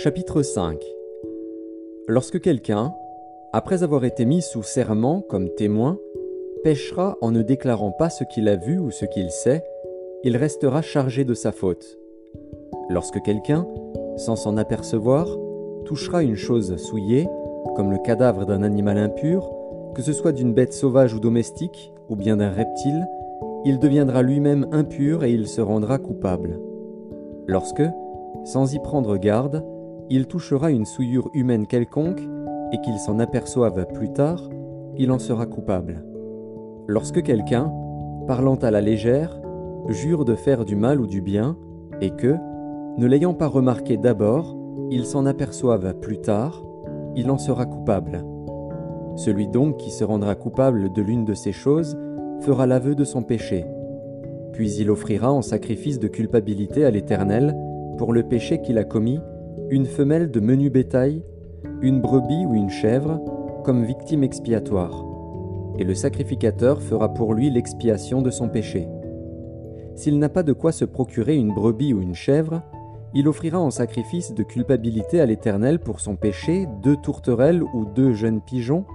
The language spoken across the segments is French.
Chapitre 5 Lorsque quelqu'un, après avoir été mis sous serment comme témoin, péchera en ne déclarant pas ce qu'il a vu ou ce qu'il sait, il restera chargé de sa faute. Lorsque quelqu'un, sans s'en apercevoir, touchera une chose souillée, comme le cadavre d'un animal impur, que ce soit d'une bête sauvage ou domestique, ou bien d'un reptile, il deviendra lui-même impur et il se rendra coupable. Lorsque, sans y prendre garde, il touchera une souillure humaine quelconque et qu'il s'en aperçoive plus tard, il en sera coupable. Lorsque quelqu'un, parlant à la légère, jure de faire du mal ou du bien, et que, ne l'ayant pas remarqué d'abord, il s'en aperçoive plus tard, il en sera coupable. Celui donc qui se rendra coupable de l'une de ces choses fera l'aveu de son péché. Puis il offrira en sacrifice de culpabilité à l'Éternel, pour le péché qu'il a commis, une femelle de menu bétail, une brebis ou une chèvre, comme victime expiatoire. Et le sacrificateur fera pour lui l'expiation de son péché. S'il n'a pas de quoi se procurer une brebis ou une chèvre, il offrira en sacrifice de culpabilité à l'Éternel pour son péché deux tourterelles ou deux jeunes pigeons,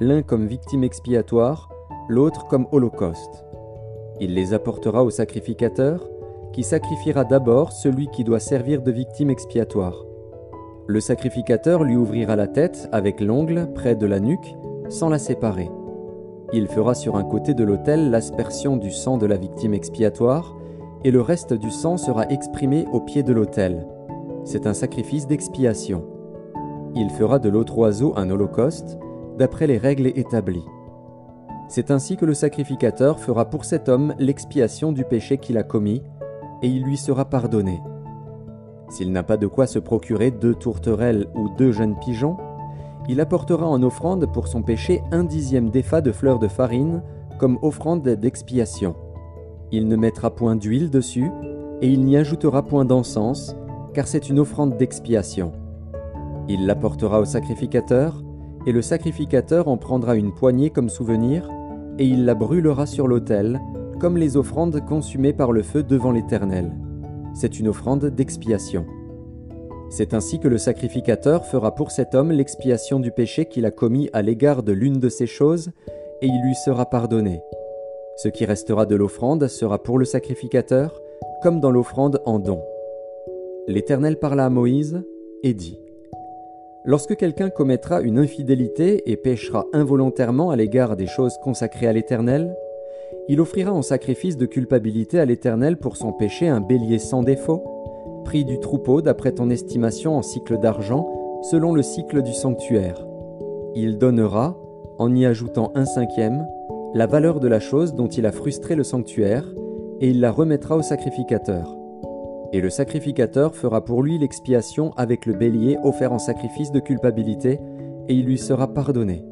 l'un comme victime expiatoire, l'autre comme holocauste. Il les apportera au sacrificateur, qui sacrifiera d'abord celui qui doit servir de victime expiatoire. Le sacrificateur lui ouvrira la tête avec l'ongle près de la nuque, sans la séparer. Il fera sur un côté de l'autel l'aspersion du sang de la victime expiatoire, et le reste du sang sera exprimé au pied de l'autel. C'est un sacrifice d'expiation. Il fera de l'autre oiseau un holocauste, d'après les règles établies. C'est ainsi que le sacrificateur fera pour cet homme l'expiation du péché qu'il a commis, et il lui sera pardonné. S'il n'a pas de quoi se procurer deux tourterelles ou deux jeunes pigeons, il apportera en offrande pour son péché un dixième d'effa de fleurs de farine comme offrande d'expiation. Il ne mettra point d'huile dessus, et il n'y ajoutera point d'encens, car c'est une offrande d'expiation. Il l'apportera au sacrificateur, et le sacrificateur en prendra une poignée comme souvenir, et il la brûlera sur l'autel, comme les offrandes consumées par le feu devant l'Éternel. C'est une offrande d'expiation. C'est ainsi que le sacrificateur fera pour cet homme l'expiation du péché qu'il a commis à l'égard de l'une de ces choses, et il lui sera pardonné. Ce qui restera de l'offrande sera pour le sacrificateur, comme dans l'offrande en don. L'Éternel parla à Moïse et dit Lorsque quelqu'un commettra une infidélité et péchera involontairement à l'égard des choses consacrées à l'Éternel, il offrira en sacrifice de culpabilité à l'Éternel pour son péché un bélier sans défaut, prix du troupeau d'après ton estimation en cycle d'argent, selon le cycle du sanctuaire. Il donnera, en y ajoutant un cinquième, la valeur de la chose dont il a frustré le sanctuaire, et il la remettra au sacrificateur. Et le sacrificateur fera pour lui l'expiation avec le bélier offert en sacrifice de culpabilité, et il lui sera pardonné.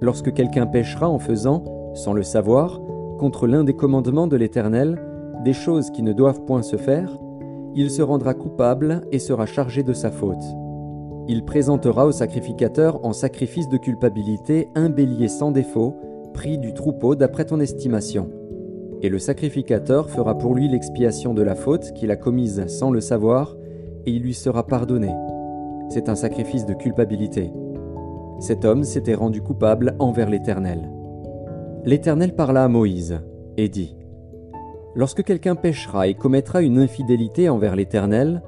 Lorsque quelqu'un péchera en faisant, sans le savoir, contre l'un des commandements de l'Éternel, des choses qui ne doivent point se faire, il se rendra coupable et sera chargé de sa faute. Il présentera au sacrificateur en sacrifice de culpabilité un bélier sans défaut, pris du troupeau d'après ton estimation. Et le sacrificateur fera pour lui l'expiation de la faute qu'il a commise sans le savoir, et il lui sera pardonné. C'est un sacrifice de culpabilité. Cet homme s'était rendu coupable envers l'Éternel. L'Éternel parla à Moïse, et dit, Lorsque quelqu'un péchera et commettra une infidélité envers l'Éternel,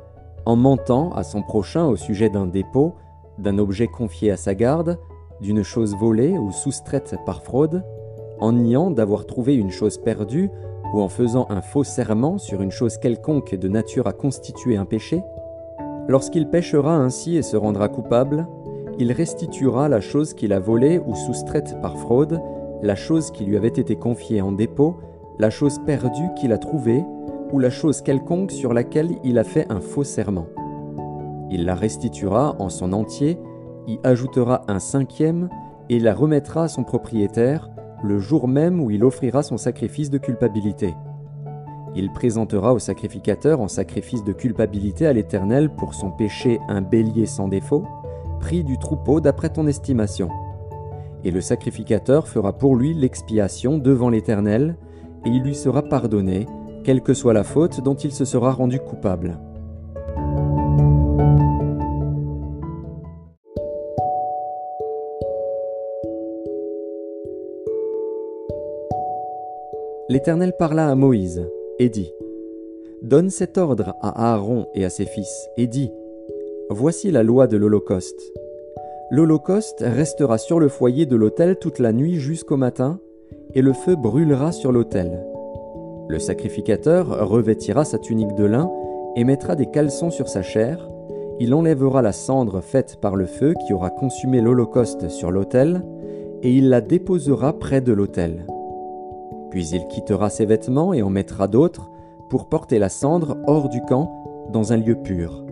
en mentant à son prochain au sujet d'un dépôt, d'un objet confié à sa garde, d'une chose volée ou soustraite par fraude, en niant d'avoir trouvé une chose perdue ou en faisant un faux serment sur une chose quelconque de nature à constituer un péché, lorsqu'il péchera ainsi et se rendra coupable, il restituera la chose qu'il a volée ou soustraite par fraude, la chose qui lui avait été confiée en dépôt, la chose perdue qu'il a trouvée, ou la chose quelconque sur laquelle il a fait un faux serment. Il la restituera en son entier, y ajoutera un cinquième, et la remettra à son propriétaire le jour même où il offrira son sacrifice de culpabilité. Il présentera au sacrificateur en sacrifice de culpabilité à l'Éternel pour son péché un bélier sans défaut, pris du troupeau d'après ton estimation et le sacrificateur fera pour lui l'expiation devant l'Éternel, et il lui sera pardonné, quelle que soit la faute dont il se sera rendu coupable. L'Éternel parla à Moïse et dit, Donne cet ordre à Aaron et à ses fils, et dit, Voici la loi de l'Holocauste. L'Holocauste restera sur le foyer de l'autel toute la nuit jusqu'au matin, et le feu brûlera sur l'autel. Le sacrificateur revêtira sa tunique de lin et mettra des caleçons sur sa chair. Il enlèvera la cendre faite par le feu qui aura consumé l'Holocauste sur l'autel, et il la déposera près de l'autel. Puis il quittera ses vêtements et en mettra d'autres, pour porter la cendre hors du camp, dans un lieu pur.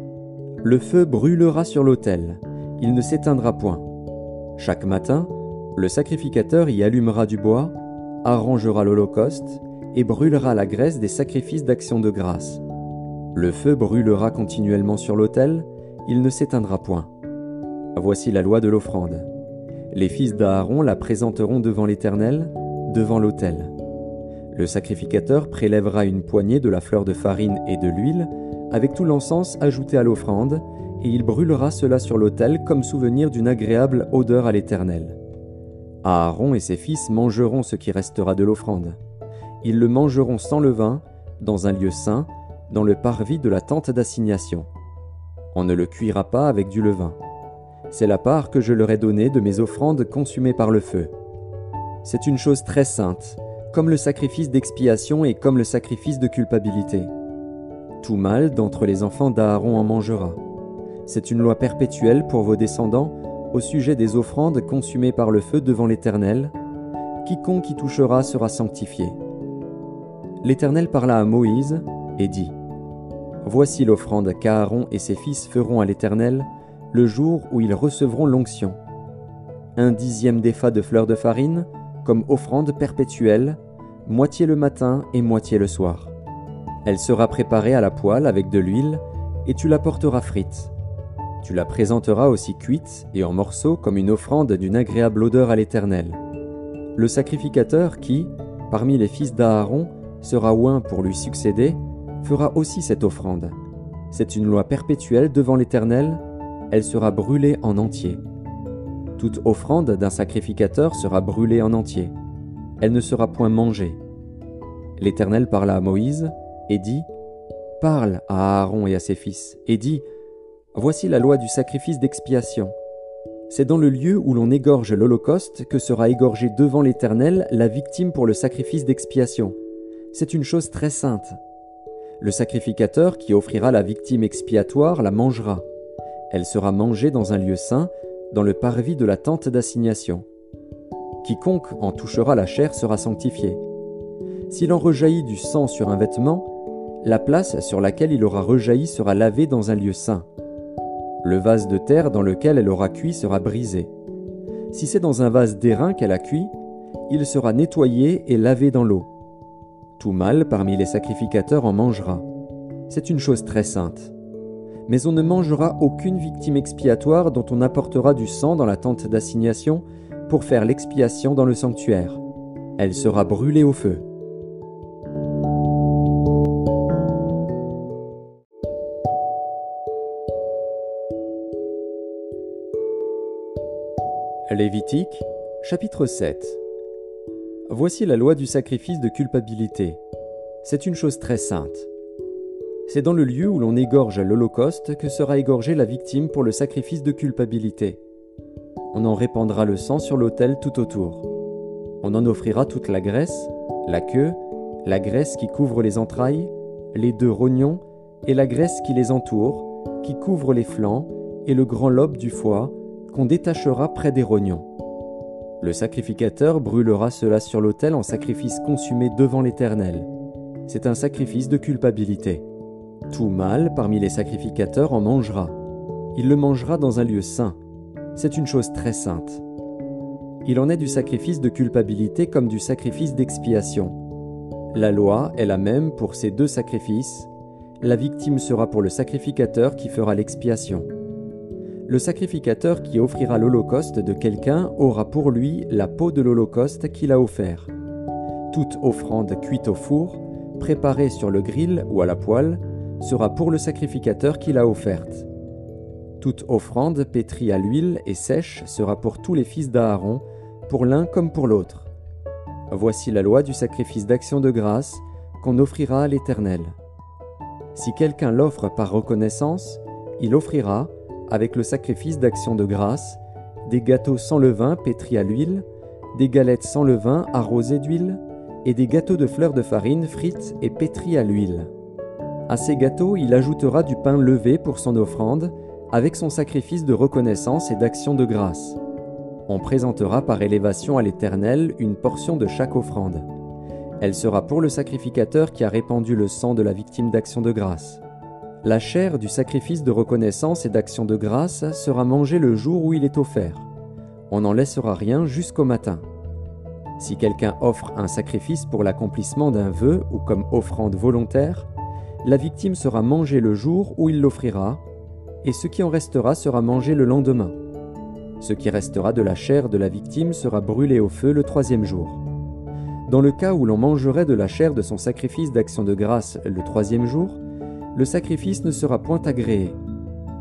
Le feu brûlera sur l'autel, il ne s'éteindra point. Chaque matin, le sacrificateur y allumera du bois, arrangera l'holocauste et brûlera la graisse des sacrifices d'action de grâce. Le feu brûlera continuellement sur l'autel, il ne s'éteindra point. Voici la loi de l'offrande. Les fils d'Aaron la présenteront devant l'Éternel, devant l'autel. Le sacrificateur prélèvera une poignée de la fleur de farine et de l'huile, avec tout l'encens ajouté à l'offrande, et il brûlera cela sur l'autel comme souvenir d'une agréable odeur à l'Éternel. Aaron et ses fils mangeront ce qui restera de l'offrande. Ils le mangeront sans levain, dans un lieu saint, dans le parvis de la tente d'assignation. On ne le cuira pas avec du levain. C'est la part que je leur ai donnée de mes offrandes consumées par le feu. C'est une chose très sainte, comme le sacrifice d'expiation et comme le sacrifice de culpabilité. Tout mâle d'entre les enfants d'Aaron en mangera. C'est une loi perpétuelle pour vos descendants au sujet des offrandes consumées par le feu devant l'Éternel. Quiconque y touchera sera sanctifié. L'Éternel parla à Moïse et dit Voici l'offrande qu'Aaron et ses fils feront à l'Éternel le jour où ils recevront l'onction. Un dixième d'effa de fleurs de farine, comme offrande perpétuelle, moitié le matin et moitié le soir. Elle sera préparée à la poêle avec de l'huile, et tu la porteras frite. Tu la présenteras aussi cuite et en morceaux comme une offrande d'une agréable odeur à l'Éternel. Le sacrificateur qui, parmi les fils d'Aaron, sera oint pour lui succéder, fera aussi cette offrande. C'est une loi perpétuelle devant l'Éternel, elle sera brûlée en entier. Toute offrande d'un sacrificateur sera brûlée en entier. Elle ne sera point mangée. L'Éternel parla à Moïse et dit Parle à Aaron et à ses fils, et dis Voici la loi du sacrifice d'expiation. C'est dans le lieu où l'on égorge l'Holocauste que sera égorgée devant l'Éternel la victime pour le sacrifice d'expiation. C'est une chose très sainte. Le sacrificateur qui offrira la victime expiatoire la mangera. Elle sera mangée dans un lieu saint, dans le parvis de la tente d'assignation. Quiconque en touchera la chair sera sanctifié. S'il en rejaillit du sang sur un vêtement, la place sur laquelle il aura rejailli sera lavée dans un lieu saint. Le vase de terre dans lequel elle aura cuit sera brisé. Si c'est dans un vase d'airain qu'elle a cuit, il sera nettoyé et lavé dans l'eau. Tout mâle parmi les sacrificateurs en mangera. C'est une chose très sainte mais on ne mangera aucune victime expiatoire dont on apportera du sang dans la tente d'assignation pour faire l'expiation dans le sanctuaire. Elle sera brûlée au feu. Lévitique, chapitre 7 Voici la loi du sacrifice de culpabilité. C'est une chose très sainte. C'est dans le lieu où l'on égorge l'Holocauste que sera égorgée la victime pour le sacrifice de culpabilité. On en répandra le sang sur l'autel tout autour. On en offrira toute la graisse, la queue, la graisse qui couvre les entrailles, les deux rognons et la graisse qui les entoure, qui couvre les flancs et le grand lobe du foie, qu'on détachera près des rognons. Le sacrificateur brûlera cela sur l'autel en sacrifice consumé devant l'Éternel. C'est un sacrifice de culpabilité. Tout mâle parmi les sacrificateurs en mangera. Il le mangera dans un lieu saint. C'est une chose très sainte. Il en est du sacrifice de culpabilité comme du sacrifice d'expiation. La loi est la même pour ces deux sacrifices. La victime sera pour le sacrificateur qui fera l'expiation. Le sacrificateur qui offrira l'holocauste de quelqu'un aura pour lui la peau de l'holocauste qu'il a offert. Toute offrande cuite au four, préparée sur le grill ou à la poêle, sera pour le sacrificateur qui l'a offerte. Toute offrande pétrie à l'huile et sèche sera pour tous les fils d'Aaron, pour l'un comme pour l'autre. Voici la loi du sacrifice d'action de grâce qu'on offrira à l'Éternel. Si quelqu'un l'offre par reconnaissance, il offrira, avec le sacrifice d'action de grâce, des gâteaux sans levain pétris à l'huile, des galettes sans levain arrosées d'huile, et des gâteaux de fleurs de farine frites et pétris à l'huile. À ces gâteaux, il ajoutera du pain levé pour son offrande, avec son sacrifice de reconnaissance et d'action de grâce. On présentera par élévation à l'Éternel une portion de chaque offrande. Elle sera pour le sacrificateur qui a répandu le sang de la victime d'action de grâce. La chair du sacrifice de reconnaissance et d'action de grâce sera mangée le jour où il est offert. On n'en laissera rien jusqu'au matin. Si quelqu'un offre un sacrifice pour l'accomplissement d'un vœu ou comme offrande volontaire, la victime sera mangée le jour où il l'offrira, et ce qui en restera sera mangé le lendemain. Ce qui restera de la chair de la victime sera brûlé au feu le troisième jour. Dans le cas où l'on mangerait de la chair de son sacrifice d'action de grâce le troisième jour, le sacrifice ne sera point agréé.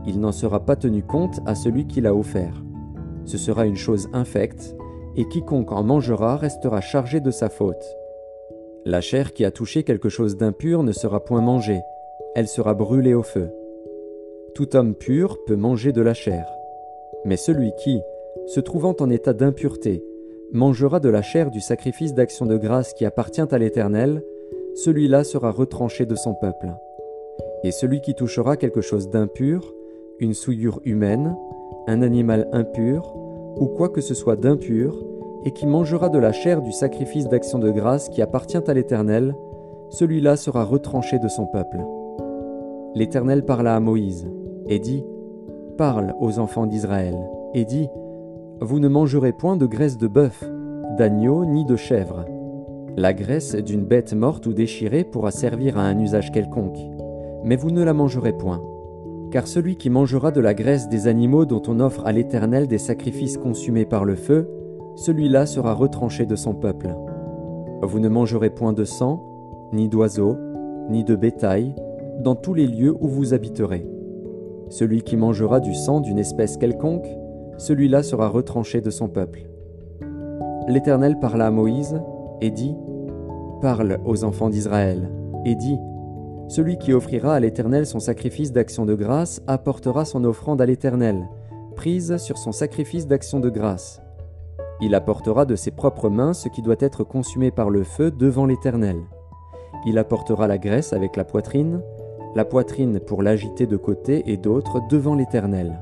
Il n'en sera pas tenu compte à celui qui l'a offert. Ce sera une chose infecte, et quiconque en mangera restera chargé de sa faute. La chair qui a touché quelque chose d'impur ne sera point mangée, elle sera brûlée au feu. Tout homme pur peut manger de la chair. Mais celui qui, se trouvant en état d'impureté, mangera de la chair du sacrifice d'action de grâce qui appartient à l'Éternel, celui-là sera retranché de son peuple. Et celui qui touchera quelque chose d'impur, une souillure humaine, un animal impur, ou quoi que ce soit d'impur, et qui mangera de la chair du sacrifice d'action de grâce qui appartient à l'Éternel, celui-là sera retranché de son peuple. L'Éternel parla à Moïse, et dit, Parle aux enfants d'Israël, et dit, Vous ne mangerez point de graisse de bœuf, d'agneau ni de chèvre. La graisse d'une bête morte ou déchirée pourra servir à un usage quelconque, mais vous ne la mangerez point car celui qui mangera de la graisse des animaux dont on offre à l'Éternel des sacrifices consumés par le feu, celui-là sera retranché de son peuple. Vous ne mangerez point de sang, ni d'oiseaux, ni de bétail, dans tous les lieux où vous habiterez. Celui qui mangera du sang d'une espèce quelconque, celui-là sera retranché de son peuple. L'Éternel parla à Moïse, et dit, Parle aux enfants d'Israël, et dit, celui qui offrira à l'Éternel son sacrifice d'action de grâce apportera son offrande à l'Éternel, prise sur son sacrifice d'action de grâce. Il apportera de ses propres mains ce qui doit être consumé par le feu devant l'Éternel. Il apportera la graisse avec la poitrine, la poitrine pour l'agiter de côté et d'autre devant l'Éternel.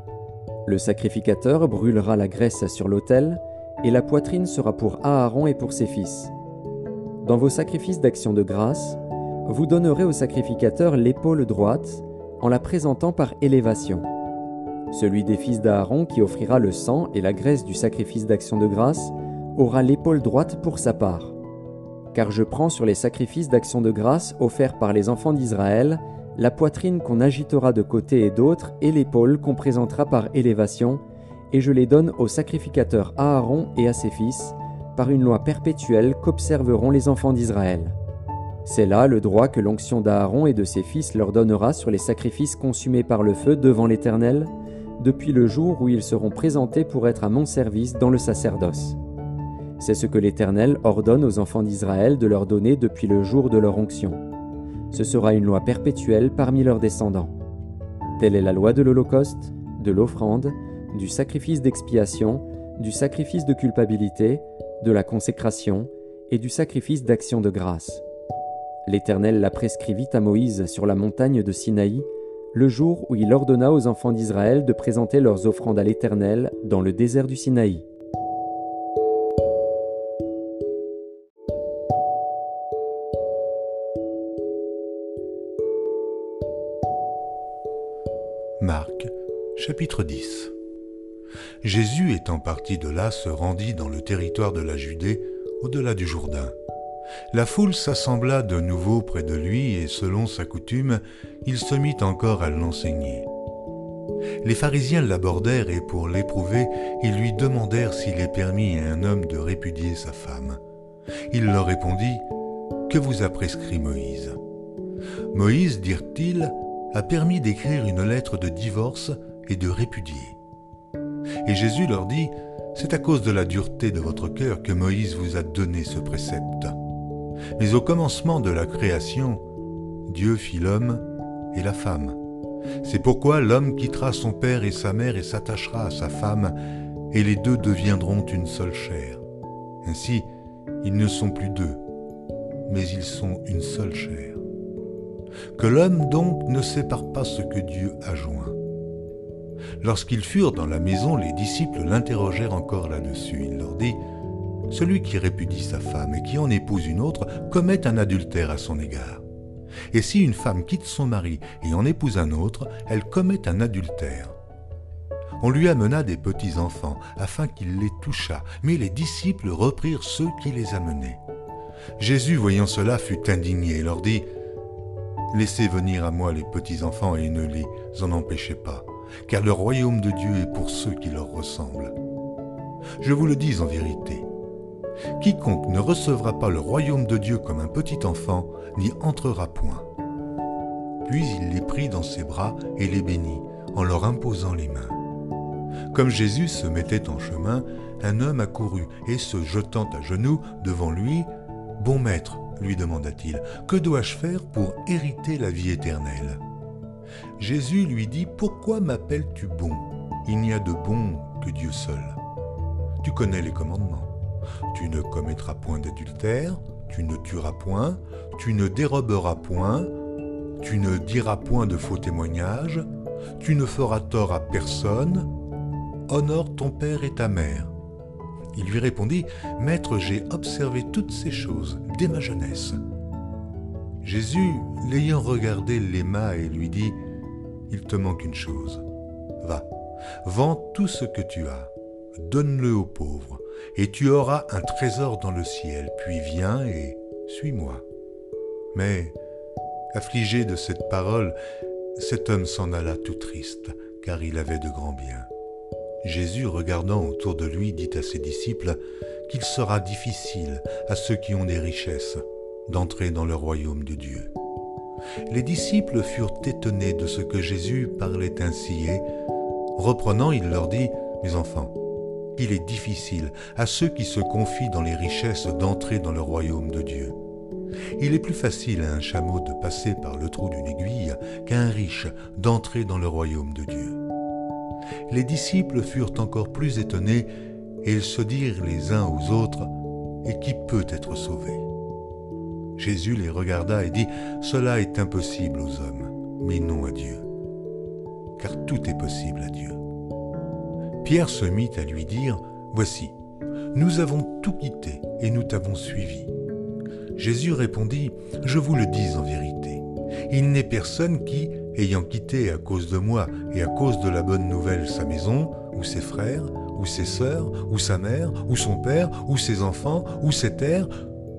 Le sacrificateur brûlera la graisse sur l'autel, et la poitrine sera pour Aaron et pour ses fils. Dans vos sacrifices d'action de grâce, vous donnerez au sacrificateur l'épaule droite en la présentant par élévation. Celui des fils d'Aaron qui offrira le sang et la graisse du sacrifice d'action de grâce aura l'épaule droite pour sa part. Car je prends sur les sacrifices d'action de grâce offerts par les enfants d'Israël la poitrine qu'on agitera de côté et d'autre et l'épaule qu'on présentera par élévation, et je les donne au sacrificateur Aaron et à ses fils, par une loi perpétuelle qu'observeront les enfants d'Israël. C'est là le droit que l'onction d'Aaron et de ses fils leur donnera sur les sacrifices consumés par le feu devant l'Éternel, depuis le jour où ils seront présentés pour être à mon service dans le sacerdoce. C'est ce que l'Éternel ordonne aux enfants d'Israël de leur donner depuis le jour de leur onction. Ce sera une loi perpétuelle parmi leurs descendants. Telle est la loi de l'Holocauste, de l'offrande, du sacrifice d'expiation, du sacrifice de culpabilité, de la consécration et du sacrifice d'action de grâce. L'Éternel la prescrivit à Moïse sur la montagne de Sinaï, le jour où il ordonna aux enfants d'Israël de présenter leurs offrandes à l'Éternel dans le désert du Sinaï. Marc, chapitre 10 Jésus étant parti de là se rendit dans le territoire de la Judée, au-delà du Jourdain. La foule s'assembla de nouveau près de lui et selon sa coutume, il se mit encore à l'enseigner. Les pharisiens l'abordèrent et pour l'éprouver, ils lui demandèrent s'il est permis à un homme de répudier sa femme. Il leur répondit, Que vous a prescrit Moïse? Moïse, dirent-ils, a permis d'écrire une lettre de divorce et de répudier. Et Jésus leur dit, C'est à cause de la dureté de votre cœur que Moïse vous a donné ce précepte. Mais au commencement de la création, Dieu fit l'homme et la femme. C'est pourquoi l'homme quittera son père et sa mère et s'attachera à sa femme, et les deux deviendront une seule chair. Ainsi, ils ne sont plus deux, mais ils sont une seule chair. Que l'homme donc ne sépare pas ce que Dieu a joint. Lorsqu'ils furent dans la maison, les disciples l'interrogèrent encore là-dessus. Il leur dit, Celui qui répudie sa femme et qui en épouse une autre commet un adultère à son égard. Et si une femme quitte son mari et en épouse un autre, elle commet un adultère. On lui amena des petits-enfants afin qu'il les touchât, mais les disciples reprirent ceux qui les amenaient. Jésus, voyant cela, fut indigné et leur dit, Laissez venir à moi les petits-enfants et ne les en empêchez pas, car le royaume de Dieu est pour ceux qui leur ressemblent. Je vous le dis en vérité, quiconque ne recevra pas le royaume de Dieu comme un petit enfant n'y entrera point. Puis il les prit dans ses bras et les bénit, en leur imposant les mains. Comme Jésus se mettait en chemin, un homme accourut et se jetant à genoux devant lui, Bon maître, lui demanda-t-il, que dois-je faire pour hériter la vie éternelle? Jésus lui dit, Pourquoi m'appelles-tu bon? Il n'y a de bon que Dieu seul. Tu connais les commandements. Tu ne commettras point d'adultère, tu ne tueras point, tu ne déroberas point, tu ne diras point de faux témoignages, tu ne feras tort à personne, honore ton père et ta mère. Il lui répondit, Maître, j'ai observé toutes ces choses dès ma jeunesse. Jésus, l'ayant regardé, l'aima et lui dit, Il te manque une chose. Va, vends tout ce que tu as, donne-le aux pauvres, et tu auras un trésor dans le ciel, puis viens et suis-moi. Mais, affligé de cette parole, cet homme s'en alla tout triste, car il avait de grands biens. Jésus, regardant autour de lui, dit à ses disciples qu'il sera difficile à ceux qui ont des richesses d'entrer dans le royaume de Dieu. Les disciples furent étonnés de ce que Jésus parlait ainsi et, reprenant, il leur dit, Mes enfants, il est difficile à ceux qui se confient dans les richesses d'entrer dans le royaume de Dieu. Il est plus facile à un chameau de passer par le trou d'une aiguille qu'à un riche d'entrer dans le royaume de Dieu les disciples furent encore plus étonnés et ils se dirent les uns aux autres, Et qui peut être sauvé? Jésus les regarda et dit, Cela est impossible aux hommes, mais non à Dieu, car tout est possible à Dieu. Pierre se mit à lui dire, Voici, nous avons tout quitté et nous t'avons suivi. Jésus répondit, Je vous le dis en vérité, il n'est personne qui, ayant quitté à cause de moi et à cause de la bonne nouvelle sa maison, ou ses frères, ou ses sœurs, ou sa mère, ou son père, ou ses enfants, ou ses terres,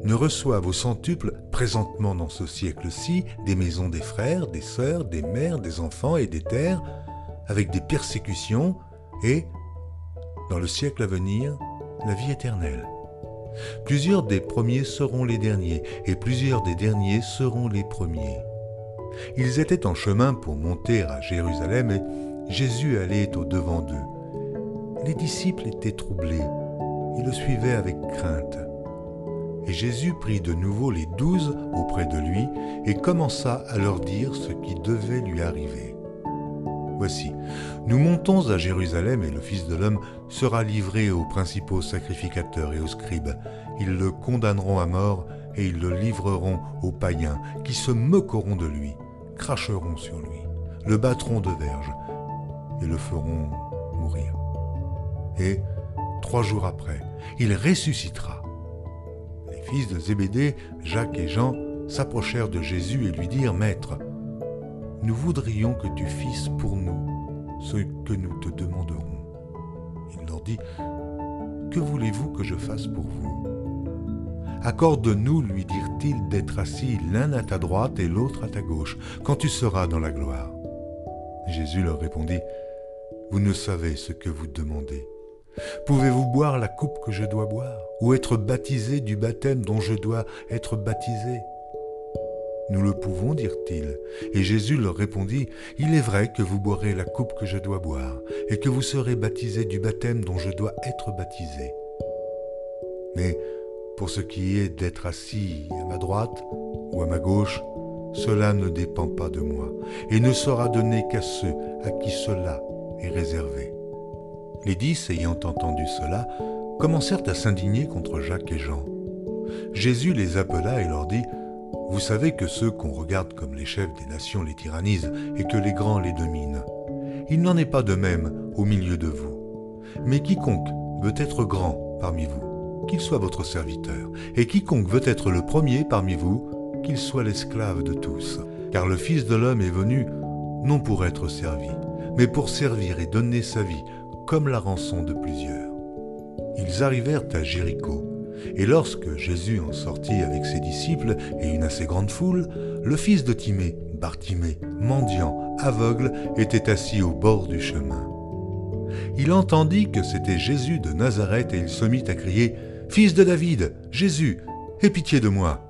ne reçoivent au centuple, présentement dans ce siècle-ci, des maisons des frères, des sœurs, des mères, des enfants et des terres, avec des persécutions, et, dans le siècle à venir, la vie éternelle. Plusieurs des premiers seront les derniers, et plusieurs des derniers seront les premiers. Ils étaient en chemin pour monter à Jérusalem et Jésus allait au-devant d'eux. Les disciples étaient troublés ils le suivaient avec crainte. Et Jésus prit de nouveau les douze auprès de lui et commença à leur dire ce qui devait lui arriver. Voici, nous montons à Jérusalem et le Fils de l'homme sera livré aux principaux sacrificateurs et aux scribes. Ils le condamneront à mort et ils le livreront aux païens qui se moqueront de lui cracheront sur lui, le battront de verge et le feront mourir. Et trois jours après, il ressuscitera. Les fils de Zébédée, Jacques et Jean, s'approchèrent de Jésus et lui dirent, Maître, nous voudrions que tu fisses pour nous ce que nous te demanderons. Il leur dit, Que voulez-vous que je fasse pour vous? Accorde-nous, lui dirent-ils, d'être assis l'un à ta droite et l'autre à ta gauche, quand tu seras dans la gloire. Jésus leur répondit, Vous ne savez ce que vous demandez. Pouvez-vous boire la coupe que je dois boire, ou être baptisé du baptême dont je dois être baptisé? Nous le pouvons, dirent-ils. Et Jésus leur répondit, Il est vrai que vous boirez la coupe que je dois boire, et que vous serez baptisés du baptême dont je dois être baptisé. Mais pour ce qui est d'être assis à ma droite ou à ma gauche, cela ne dépend pas de moi, et ne sera donné qu'à ceux à qui cela est réservé. Les dix, ayant entendu cela, commencèrent à s'indigner contre Jacques et Jean. Jésus les appela et leur dit, Vous savez que ceux qu'on regarde comme les chefs des nations les tyrannisent et que les grands les dominent. Il n'en est pas de même au milieu de vous. Mais quiconque veut être grand parmi vous, qu'il soit votre serviteur, et quiconque veut être le premier parmi vous, qu'il soit l'esclave de tous. Car le Fils de l'homme est venu non pour être servi, mais pour servir et donner sa vie comme la rançon de plusieurs. Ils arrivèrent à Jéricho, et lorsque Jésus en sortit avec ses disciples et une assez grande foule, le fils de Timée, Bartimée, mendiant, aveugle, était assis au bord du chemin. Il entendit que c'était Jésus de Nazareth et il se mit à crier Fils de David, Jésus, aie pitié de moi.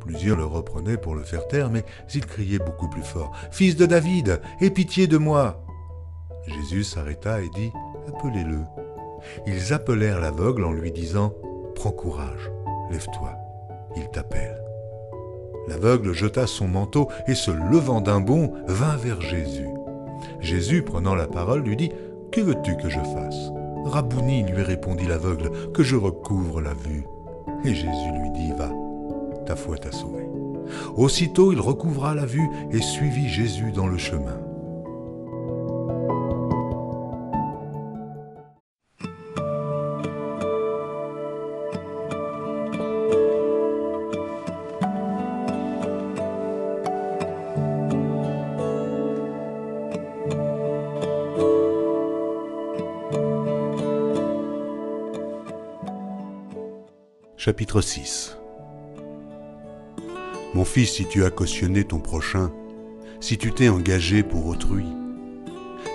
Plusieurs le reprenaient pour le faire taire, mais il criait beaucoup plus fort Fils de David, aie pitié de moi. Jésus s'arrêta et dit Appelez-le. Ils appelèrent l'aveugle en lui disant Prends courage, lève-toi, il t'appelle. L'aveugle jeta son manteau et se levant d'un bond vint vers Jésus. Jésus, prenant la parole, lui dit Que veux-tu que je fasse? Rabouni, lui répondit l'aveugle, que je recouvre la vue. Et Jésus lui dit Va, ta foi t'a sauvé. Aussitôt il recouvra la vue et suivit Jésus dans le chemin. Chapitre 6 Mon fils, si tu as cautionné ton prochain, si tu t'es engagé pour autrui,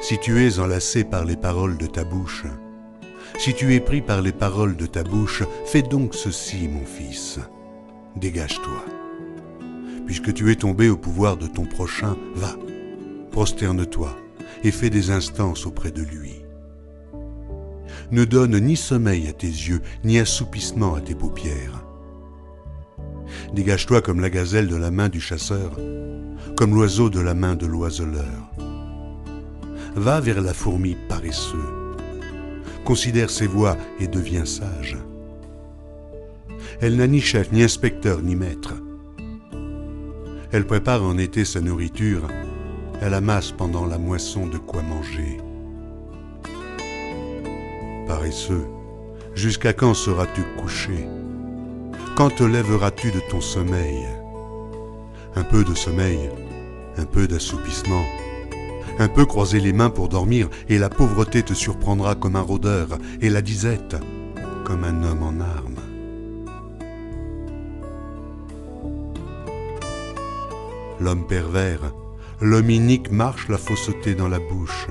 si tu es enlacé par les paroles de ta bouche, si tu es pris par les paroles de ta bouche, fais donc ceci, mon fils. Dégage-toi. Puisque tu es tombé au pouvoir de ton prochain, va, prosterne-toi et fais des instances auprès de lui ne donne ni sommeil à tes yeux, ni assoupissement à tes paupières. Dégage-toi comme la gazelle de la main du chasseur, comme l'oiseau de la main de l'oiseleur. Va vers la fourmi paresseux. Considère ses voies et deviens sage. Elle n'a ni chef, ni inspecteur, ni maître. Elle prépare en été sa nourriture, elle amasse pendant la moisson de quoi manger paresseux, jusqu'à quand seras-tu couché? Quand te lèveras-tu de ton sommeil? Un peu de sommeil, un peu d'assoupissement, un peu croiser les mains pour dormir, et la pauvreté te surprendra comme un rôdeur, et la disette comme un homme en armes. L'homme pervers, l'homme inique marche la fausseté dans la bouche.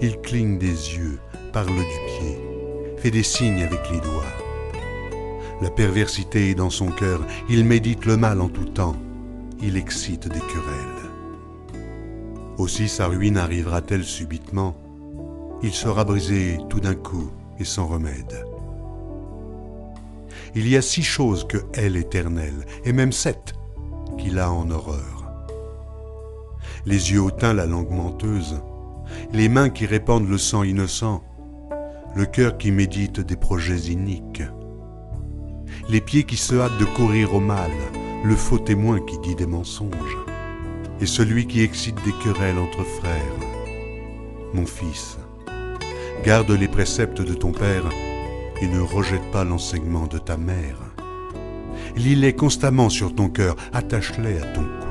Il cligne des yeux, parle du pied, fait des signes avec les doigts. La perversité est dans son cœur, il médite le mal en tout temps, il excite des querelles. Aussi sa ruine arrivera-t-elle subitement Il sera brisé tout d'un coup et sans remède. Il y a six choses que elle éternelle, et même sept, qu'il a en horreur. Les yeux hautains, la langue menteuse, les mains qui répandent le sang innocent, le cœur qui médite des projets iniques, les pieds qui se hâtent de courir au mal, le faux témoin qui dit des mensonges, et celui qui excite des querelles entre frères. Mon fils, garde les préceptes de ton père et ne rejette pas l'enseignement de ta mère. Lis-les constamment sur ton cœur, attache-les à ton cou.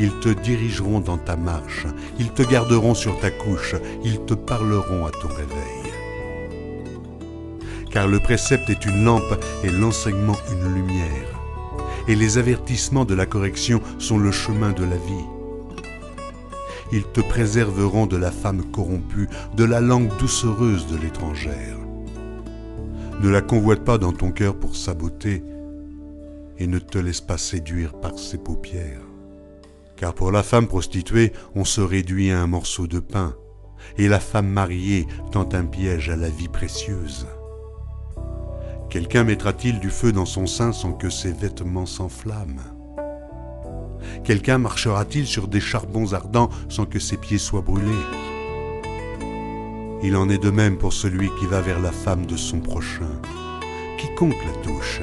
Ils te dirigeront dans ta marche, ils te garderont sur ta couche, ils te parleront à ton réveil. Car le précepte est une lampe et l'enseignement une lumière. Et les avertissements de la correction sont le chemin de la vie. Ils te préserveront de la femme corrompue, de la langue doucereuse de l'étrangère. Ne la convoite pas dans ton cœur pour sa beauté, et ne te laisse pas séduire par ses paupières. Car pour la femme prostituée, on se réduit à un morceau de pain, et la femme mariée tend un piège à la vie précieuse. Quelqu'un mettra-t-il du feu dans son sein sans que ses vêtements s'enflamment? Quelqu'un marchera-t-il sur des charbons ardents sans que ses pieds soient brûlés? Il en est de même pour celui qui va vers la femme de son prochain. Quiconque la touche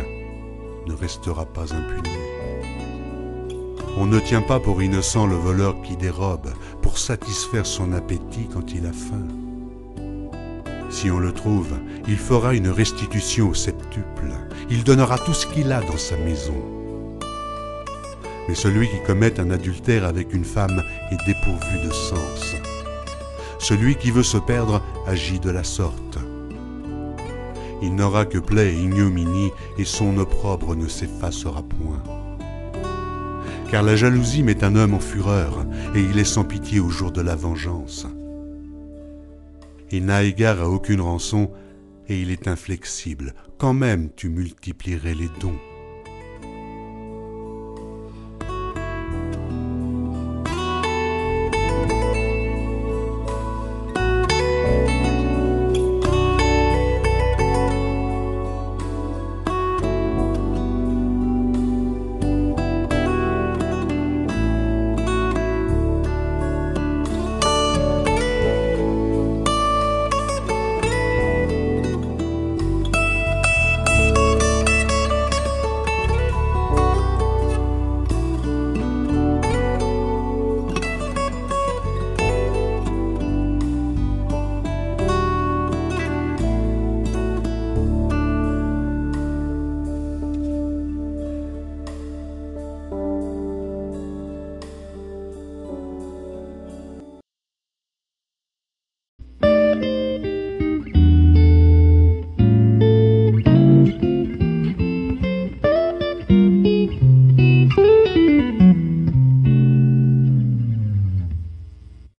ne restera pas impuni. On ne tient pas pour innocent le voleur qui dérobe pour satisfaire son appétit quand il a faim. Si on le trouve, il fera une restitution au septuple. Il donnera tout ce qu'il a dans sa maison. Mais celui qui commet un adultère avec une femme est dépourvu de sens. Celui qui veut se perdre agit de la sorte. Il n'aura que plaie et ignominie, et son opprobre ne s'effacera point. Car la jalousie met un homme en fureur, et il est sans pitié au jour de la vengeance. Il n'a égard à aucune rançon, et il est inflexible, quand même tu multiplierais les dons.